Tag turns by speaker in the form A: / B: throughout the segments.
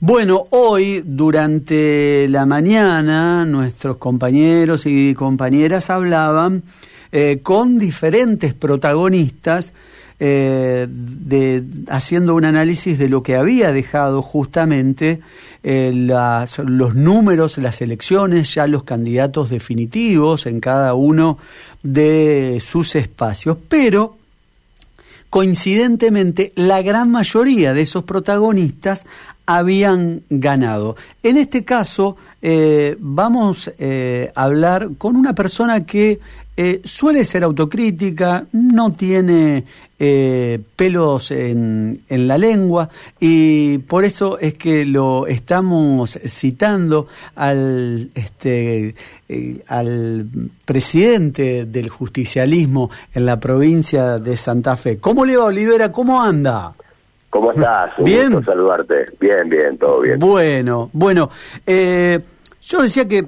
A: Bueno, hoy durante la mañana nuestros compañeros y compañeras hablaban eh, con diferentes protagonistas eh, de, haciendo un análisis de lo que había dejado justamente eh, los números, las elecciones, ya los candidatos definitivos en cada uno de sus espacios. Pero coincidentemente la gran mayoría de esos protagonistas habían ganado. En este caso eh, vamos a hablar con una persona que eh, suele ser autocrítica, no tiene eh, pelos en, en, la lengua y por eso es que lo estamos citando al, este, eh, al presidente del justicialismo en la provincia de Santa Fe. ¿Cómo le va, Olivera? ¿Cómo anda?
B: ¿Cómo estás?
A: bien.
B: saludarte. Bien, bien, todo bien.
A: Bueno, bueno. yo decía que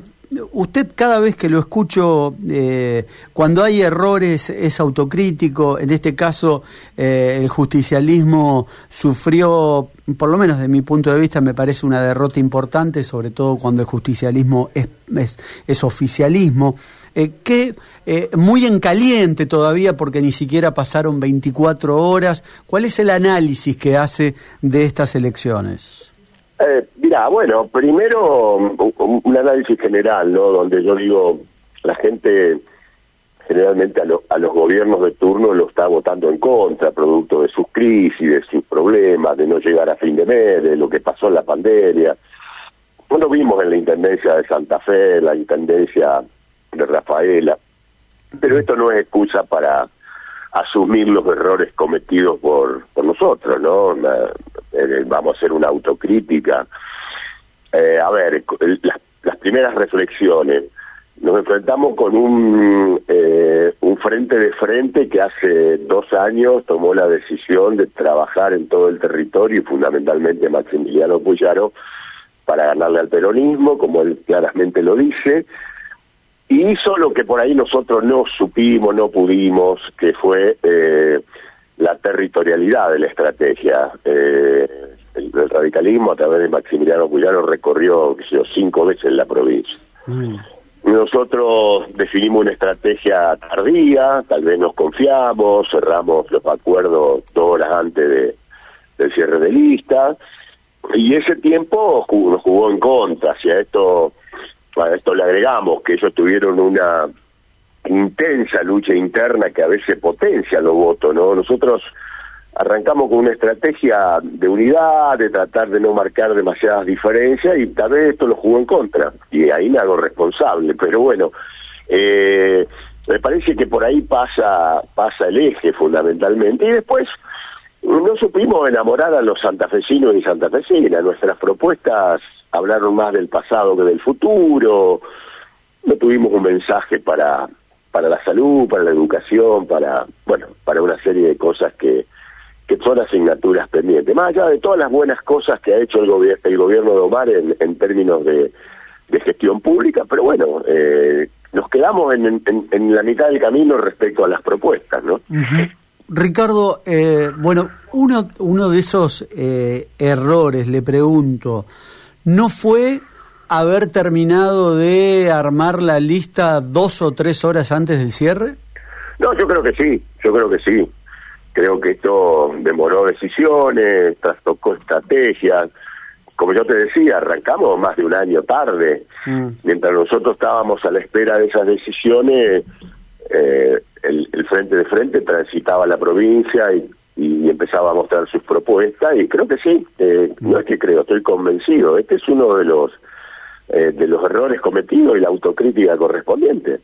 A: Usted cada vez que lo escucho, eh, cuando hay errores es autocrítico. En este caso, eh, el justicialismo sufrió, por lo menos de mi punto de vista, me parece una derrota importante, sobre todo cuando el justicialismo es, es, oficialismo. Eh, que muy en caliente todavía porque ni siquiera pasaron 24 horas. ¿Cuál es el análisis que hace de estas elecciones?
B: Bueno, primero un, análisis general, ¿no? Donde yo digo, la gente generalmente a, a los gobiernos de turno lo está votando en contra, producto de sus crisis, de sus problemas, de no llegar a fin de mes, de lo que pasó en la pandemia. Bueno, vimos en la Intendencia de Santa Fe, la Intendencia de Rafaela, pero esto no es excusa para asumir los errores cometidos por, por nosotros, ¿no? Eh, vamos a hacer una autocrítica. Eh, a ver, las, primeras reflexiones. Nos enfrentamos con un, eh, un frente de frente que hace dos años tomó la decisión de trabajar en todo el territorio y fundamentalmente Maximiliano Puyaro para ganarle al peronismo, como él claramente lo dice, y hizo lo que por ahí nosotros no supimos, no pudimos, que fue eh, la territorialidad de la estrategia. Eh, el, radicalismo a través de Maximiliano Puyaro recorrió sé cinco veces la provincia. Mm. Nosotros definimos una estrategia tardía, tal vez nos confiamos, cerramos los acuerdos dos horas antes de, del cierre de lista, y ese tiempo nos jugó en contra. Hacia esto, a esto le agregamos que ellos tuvieron una intensa lucha interna que a veces potencia los votos, ¿no? Nosotros arrancamos con una estrategia de unidad, de tratar de no marcar demasiadas diferencias y tal vez esto lo jugó en contra y ahí me hago responsable, pero bueno, eh, me parece que por ahí pasa pasa el eje fundamentalmente y después no supimos enamorar a los santafesinos y santafesinas, nuestras propuestas hablaron más del pasado que del futuro, no tuvimos un mensaje para para la salud, para la educación, para, bueno, para una serie de cosas que, que son asignaturas pendientes. Más allá de todas las buenas cosas que ha hecho el, gobierno el gobierno de Omar en, en términos de, de, gestión pública, pero bueno, eh, nos quedamos en, en, la mitad del camino respecto a las propuestas, ¿no?
A: Ricardo, eh, bueno, uno, uno de esos eh, errores, le pregunto, ¿no fue haber terminado de armar la lista dos o tres horas antes del cierre?
B: No, yo creo que sí, yo creo que sí. Creo que esto demoró decisiones, trastocó estrategias. Como yo te decía, arrancamos más de un año tarde. Mm. Mientras nosotros estábamos a la espera de esas decisiones, eh, el, Frente de Frente transitaba la provincia y, empezaba a mostrar sus propuestas y creo que sí, eh, no es que creo, estoy convencido. Este es uno de los eh, de los errores cometidos y la autocrítica correspondiente.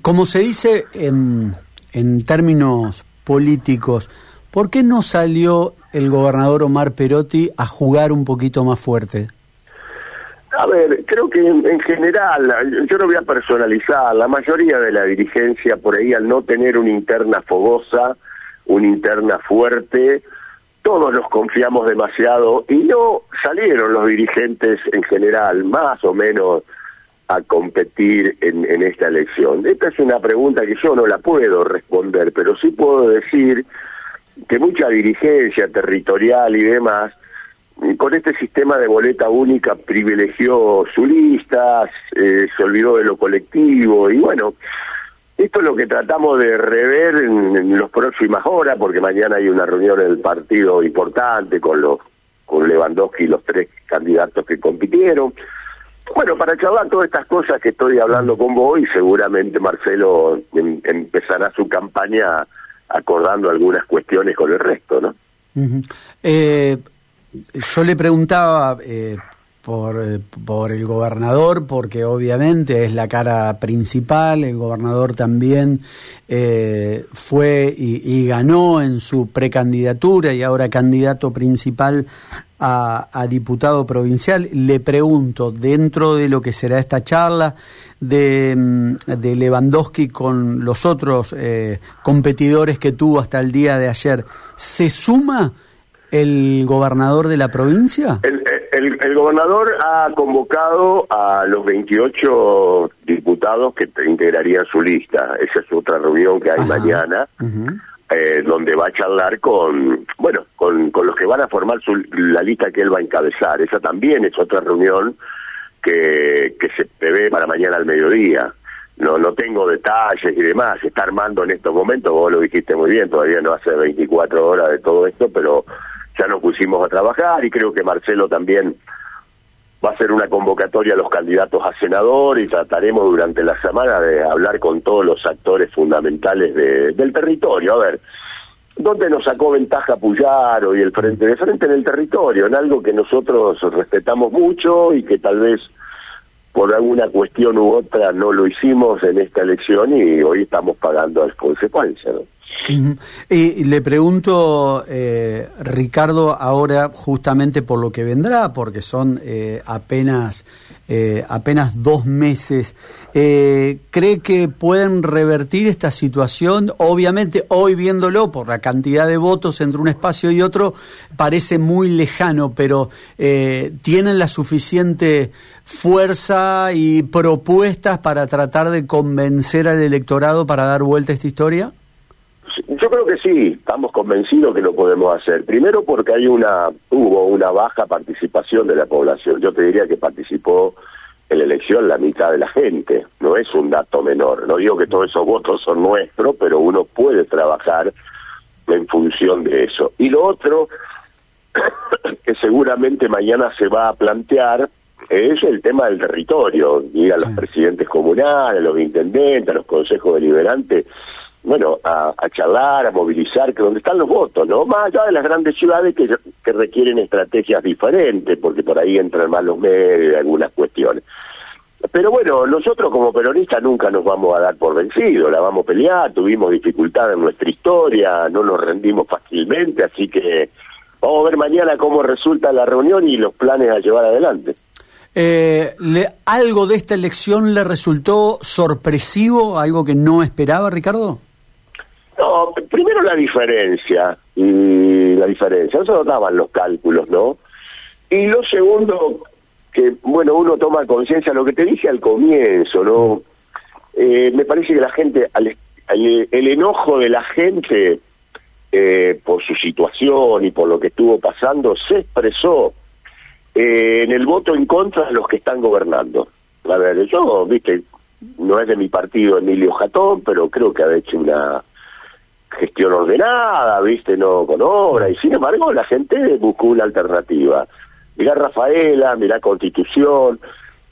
A: Como se dice en, en términos políticos, ¿por qué no salió el gobernador Omar Perotti a jugar un poquito más fuerte?
B: A ver, creo que en, general, yo no voy a personalizar, la mayoría de la dirigencia por ahí al no tener una interna fogosa, una interna fuerte, todos nos confiamos demasiado y no salieron los dirigentes en general más o menos a competir en, en, esta elección? Esta es una pregunta que yo no la puedo responder, pero sí puedo decir que mucha dirigencia territorial y demás con este sistema de boleta única privilegió su lista, eh, se olvidó de lo colectivo y bueno, esto es lo que tratamos de rever en, en las próximas horas, porque mañana hay una reunión en el partido importante con los con Lewandowski y los tres candidatos que compitieron. Bueno, para charlar todas estas cosas que estoy hablando con vos y seguramente Marcelo em, empezará su campaña acordando algunas cuestiones con el resto, ¿no?
A: eh, yo le preguntaba eh, por, eh, por el gobernador, porque obviamente es la cara principal, el gobernador también fue y, ganó en su precandidatura y ahora candidato principal a, a, diputado provincial. Le pregunto, dentro de lo que será esta charla de, mm, de Lewandowski con los otros eh, competidores que tuvo hasta el día de ayer, ¿se suma el gobernador de la provincia?
B: El, el, el, gobernador ha convocado a los 28 diputados que integrarían su lista. Esa es otra reunión que hay Ajá. mañana. Uh -huh. Eh, donde va a charlar con, bueno, con, con los que van a formar su, la lista que él va a encabezar. Esa también es otra reunión que, que se prevé para mañana al mediodía. No, no tengo detalles y demás, está armando en estos momentos, vos lo dijiste muy bien, todavía no hace 24 horas de todo esto, pero ya nos pusimos a trabajar y creo que Marcelo también va a hacer una convocatoria a los candidatos a senador y trataremos durante la semana de hablar con todos los actores fundamentales de, del territorio. A ver, ¿dónde nos sacó ventaja Puyaro y el Frente de Frente en el territorio? En algo que nosotros respetamos mucho y que tal vez por alguna cuestión u otra no lo hicimos en esta elección y hoy estamos pagando las consecuencias. ¿no?
A: Y le pregunto, eh, Ricardo, ahora justamente por lo que vendrá, porque son eh, apenas, eh, apenas dos meses, eh, ¿cree que pueden revertir esta situación? Obviamente, hoy viéndolo por la cantidad de votos entre un espacio y otro, parece muy lejano, pero ¿tienen la suficiente fuerza y propuestas para tratar de convencer al electorado para dar vuelta a esta historia?
B: Yo creo que sí, estamos convencidos que lo podemos hacer. Primero porque hay una hubo una baja participación de la población. Yo te diría que participó en la elección la mitad de la gente. No es un dato menor. No digo que todos esos votos son nuestros, pero uno puede trabajar en función de eso. Y lo otro que seguramente mañana se va a plantear es el tema del territorio. Ir a los presidentes comunales, a los intendentes, a los consejos deliberantes bueno, a, a, charlar, a movilizar, que donde están los votos, ¿no? Más allá de las grandes ciudades que, requieren estrategias diferentes, porque por ahí entran más los medios y algunas cuestiones. Pero bueno, nosotros como peronistas nunca nos vamos a dar por vencidos, la vamos a pelear, tuvimos dificultades en nuestra historia, no nos rendimos fácilmente, así que vamos a ver mañana cómo resulta la reunión y los planes a llevar adelante.
A: Eh, le, ¿Algo de esta elección le resultó sorpresivo, algo que no esperaba, Ricardo?
B: No, primero la diferencia, y la diferencia, eso daban los cálculos, ¿no? Y lo segundo, que, bueno, uno toma conciencia, lo que te dije al comienzo, ¿no? Eh, me parece que la gente, al, el enojo de la gente eh, por su situación y por lo que estuvo pasando se expresó eh, en el voto en contra de los que están gobernando. A ver, yo, viste, no es de mi partido Emilio Jatón, pero creo que ha hecho una gestión ordenada, viste, no con obra, y sin embargo la gente buscó una alternativa. Mirá Rafaela, mirá Constitución,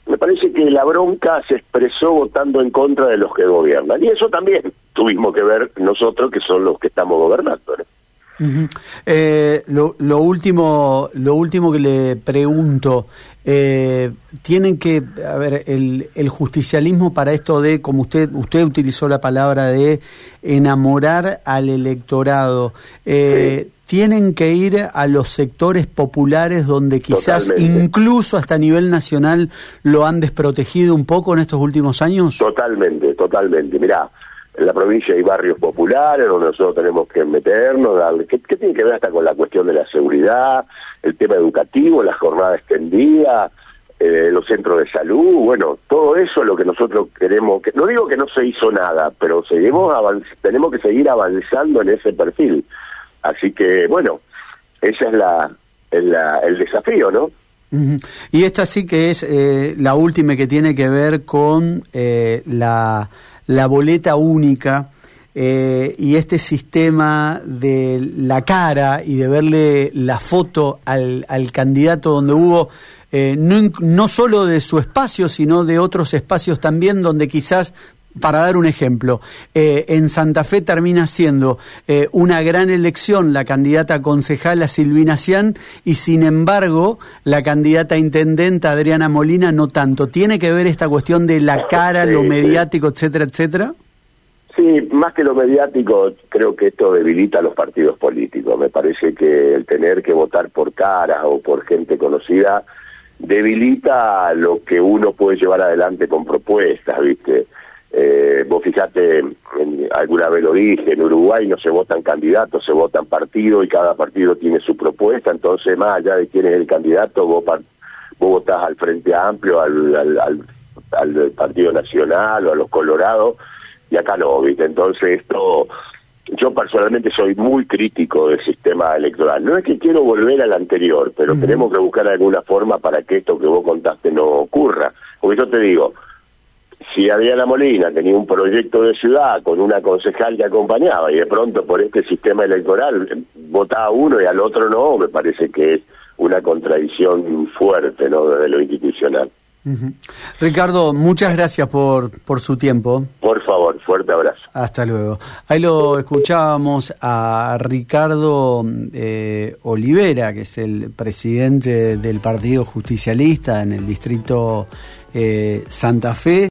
B: me parece que la bronca se expresó votando en contra de los que gobiernan, y eso también tuvimos que ver nosotros que son los que estamos gobernando. ¿no?
A: Uh -huh. eh, lo, lo, último, lo último que le pregunto, eh, tienen que, a ver, el, el, justicialismo para esto de, como usted, usted utilizó la palabra de enamorar al electorado, eh, sí. tienen que ir a los sectores populares donde quizás Totalmente. incluso hasta a nivel nacional lo han desprotegido un poco en estos últimos años.
B: Totalmente, totalmente. Mirá, en la provincia hay barrios populares donde nosotros tenemos que meternos, darle, ¿qué, ¿qué, tiene que ver hasta con la cuestión de la seguridad, el tema educativo, la jornada extendida, eh, los centros de salud, bueno, todo eso es lo que nosotros queremos, que, no digo que no se hizo nada, pero seguimos tenemos que seguir avanzando en ese perfil. Así que, bueno, esa es la, el desafío, ¿no?
A: Y esta sí que es eh, la última que tiene que ver con eh, la, la, boleta única eh, y este sistema de la cara y de verle la foto al, al candidato donde hubo no, no solo de su espacio, sino de otros espacios también donde quizás para dar un ejemplo, eh, en Santa Fe termina siendo eh, una gran elección la candidata concejala Silvina Cian y sin embargo la candidata intendenta Adriana Molina no tanto. ¿Tiene que ver esta cuestión de la cara, lo mediático, etcétera, etcétera?
B: Sí, más que lo mediático, creo que esto debilita a los partidos políticos. Me parece que el tener que votar por cara o por gente conocida debilita lo que uno puede llevar adelante con propuestas, ¿viste? Eh, vos fijate, en, alguna vez lo dije, en Uruguay no se votan candidatos, se votan partidos y cada partido tiene su propuesta, entonces más allá de quién es el candidato, vos, vos votás al Frente Amplio, al, al, al, Partido Nacional o a los Colorados, y acá no, ¿viste? Entonces esto, yo personalmente soy muy crítico del sistema electoral. No es que quiero volver al anterior, pero tenemos que buscar alguna forma para que esto que vos contaste no ocurra. Porque yo te digo, si Adriana Molina tenía un proyecto de ciudad con una concejal que acompañaba y de pronto por este sistema electoral eh, votaba uno y al otro no, me parece que es una contradicción fuerte ¿no? desde lo institucional.
A: Ricardo, muchas gracias por, por su tiempo.
B: Por favor, fuerte abrazo.
A: Hasta luego. Ahí lo escuchábamos a Ricardo eh, Olivera, que es el presidente del Partido Justicialista en el distrito eh, Santa Fe.